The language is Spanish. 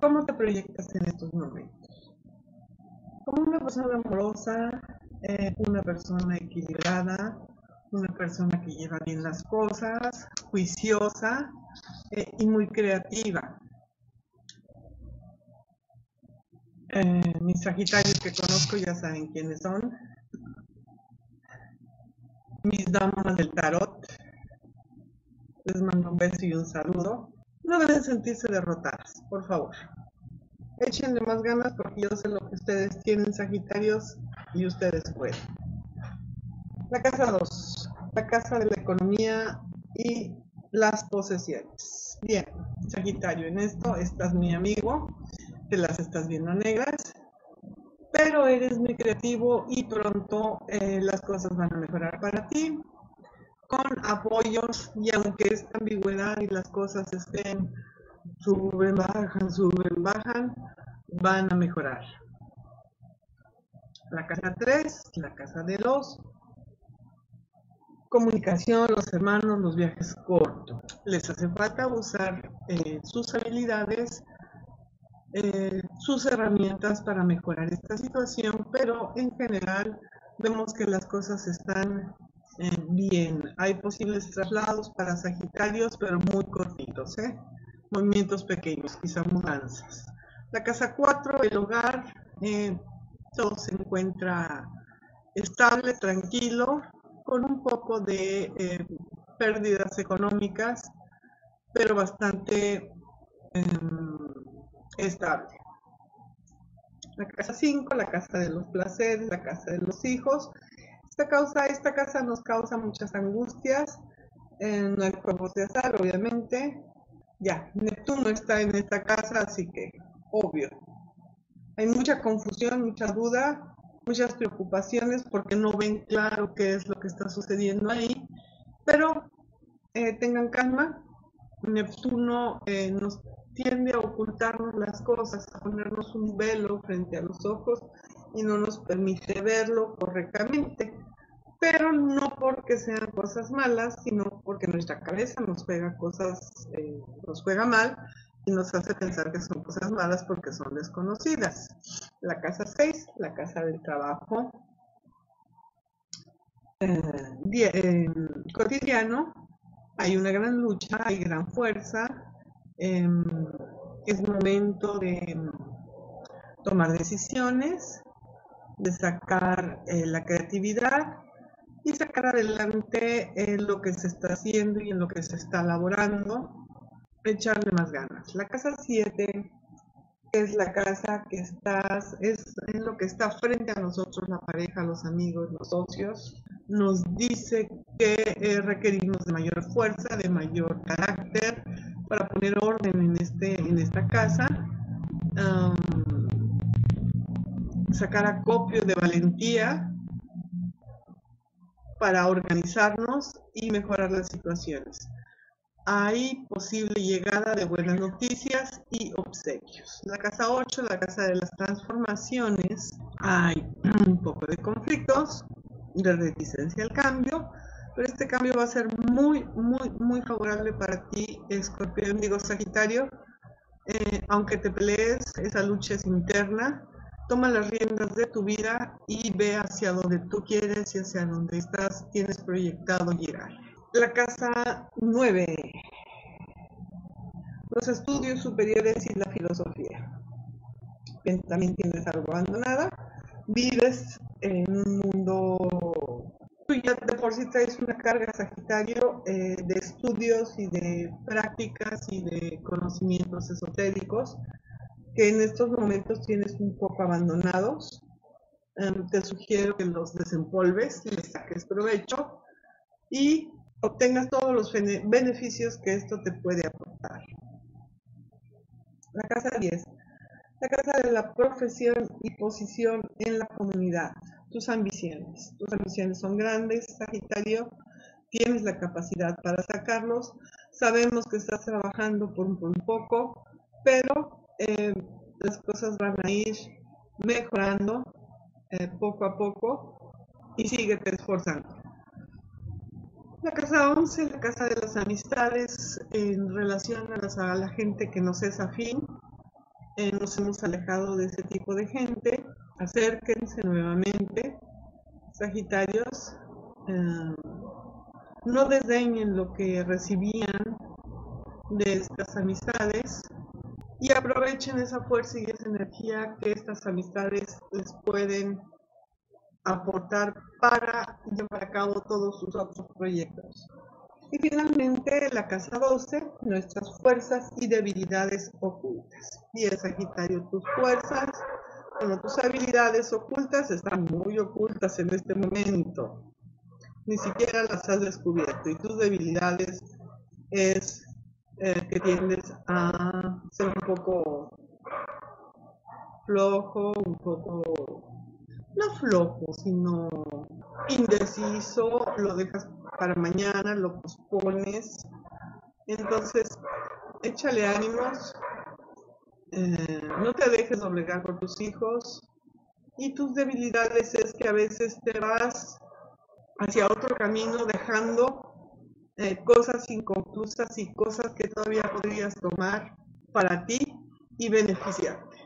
¿Cómo te proyectas en estos momentos? Como una persona amorosa, eh, una persona equilibrada, una persona que lleva bien las cosas, juiciosa eh, y muy creativa. Eh, mis sagitarios que conozco ya saben quiénes son. Mis damas del tarot. Les mando un beso y un saludo. No deben sentirse derrotadas, por favor. Échenle más ganas porque yo sé lo que ustedes tienen, Sagitarios, y ustedes pueden. La casa 2, la casa de la economía y las posesiones. Bien, Sagitario, en esto estás mi amigo, te las estás viendo negras, pero eres muy creativo y pronto eh, las cosas van a mejorar para ti con apoyos y aunque esta ambigüedad y las cosas estén suben, bajan, suben, bajan, van a mejorar. La casa 3, la casa de los comunicación, los hermanos, los viajes cortos. Les hace falta usar eh, sus habilidades, eh, sus herramientas para mejorar esta situación, pero en general vemos que las cosas están eh, bien. Hay posibles traslados para Sagitarios, pero muy cortitos, movimientos pequeños, quizá mudanzas. La casa 4, el hogar, todo se encuentra estable, tranquilo, con un poco de eh, pérdidas económicas, pero bastante em, estable. La casa 5, la casa de los placeres, la casa de los hijos. Esta, causa, esta casa nos causa muchas angustias, en no hay azar, obviamente. Ya, Neptuno está en esta casa, así que, obvio. Hay mucha confusión, mucha duda, muchas preocupaciones porque no ven claro qué es lo que está sucediendo ahí, pero eh, tengan calma, Neptuno eh, nos tiende a ocultarnos las cosas, a ponernos un velo frente a los ojos y no nos permite verlo correctamente, pero no porque sean cosas malas, sino porque nuestra cabeza nos juega cosas, eh, nos juega mal y nos hace pensar que son cosas malas porque son desconocidas. La casa 6, la casa del trabajo eh, cotidiano, hay una gran lucha, hay gran fuerza, em, es momento de em, tomar decisiones, de sacar eh, la creatividad y sacar adelante eh, lo que se está haciendo y en lo que se está elaborando echarle más ganas. La casa 7 es la casa que estás, es, lo que está frente a nosotros, la pareja, los amigos, los socios. Nos dice que eh, requerimos de mayor fuerza, de mayor carácter para poner orden en, este, en esta casa. Sacar acopio de valentía para organizarnos y mejorar las situaciones hay posible llegada de buenas noticias y obsequios. La casa 8, la casa de las transformaciones, hay un poco de conflictos, de reticencia al cambio, pero este cambio va a ser muy, muy, muy favorable para ti, escorpión, digo Sagitario. Eh, aunque te pelees, esa lucha es interna. Toma las riendas de tu vida y ve hacia donde tú quieres y hacia donde estás, tienes proyectado llegar. La casa 9. Los estudios superiores y la filosofía. También tienes algo abandonada. Vives en un mundo tú ya de por sí traes una carga sagitario eh, de estudios y de prácticas y de conocimientos esotéricos que en estos momentos tienes un poco abandonados. Em, te sugiero que los desempolves y les saques provecho y obtengas todos los beneficios que esto te puede aportar. La casa 10. La casa de la profesión y posición en la comunidad. Tus ambiciones. Tus ambiciones son grandes, Sagitario. Tienes la capacidad para sacarlos. Sabemos que estás trabajando por un, poco, pero eh, las cosas van a ir mejorando eh, poco a poco y síguete esforzando. La casa 11, la casa de las amistades en relación a, la gente que nos es afín. eh, nos hemos alejado de ese tipo de gente. Acérquense nuevamente, Sagitarios. Eh, no desdeñen lo que recibían de estas amistades y aprovechen esa fuerza y esa energía que estas amistades les pueden aportar para llevar a cabo todos sus otros proyectos. Y finalmente, la casa 12, nuestras fuerzas y debilidades ocultas. Y es Sagitario, tus fuerzas, bueno, tus habilidades ocultas están muy ocultas en este momento. Ni siquiera las has descubierto. Y tus debilidades es eh, que tiendes a ser un poco flojo, un poco no flojo, sino indeciso, lo dejas para mañana, lo pospones. Entonces, échale ánimos, eh, no te dejes obligar por tus hijos. Y tus debilidades es que a veces te vas hacia otro camino dejando eh, cosas inconclusas y cosas que todavía podrías tomar para ti y beneficiarte.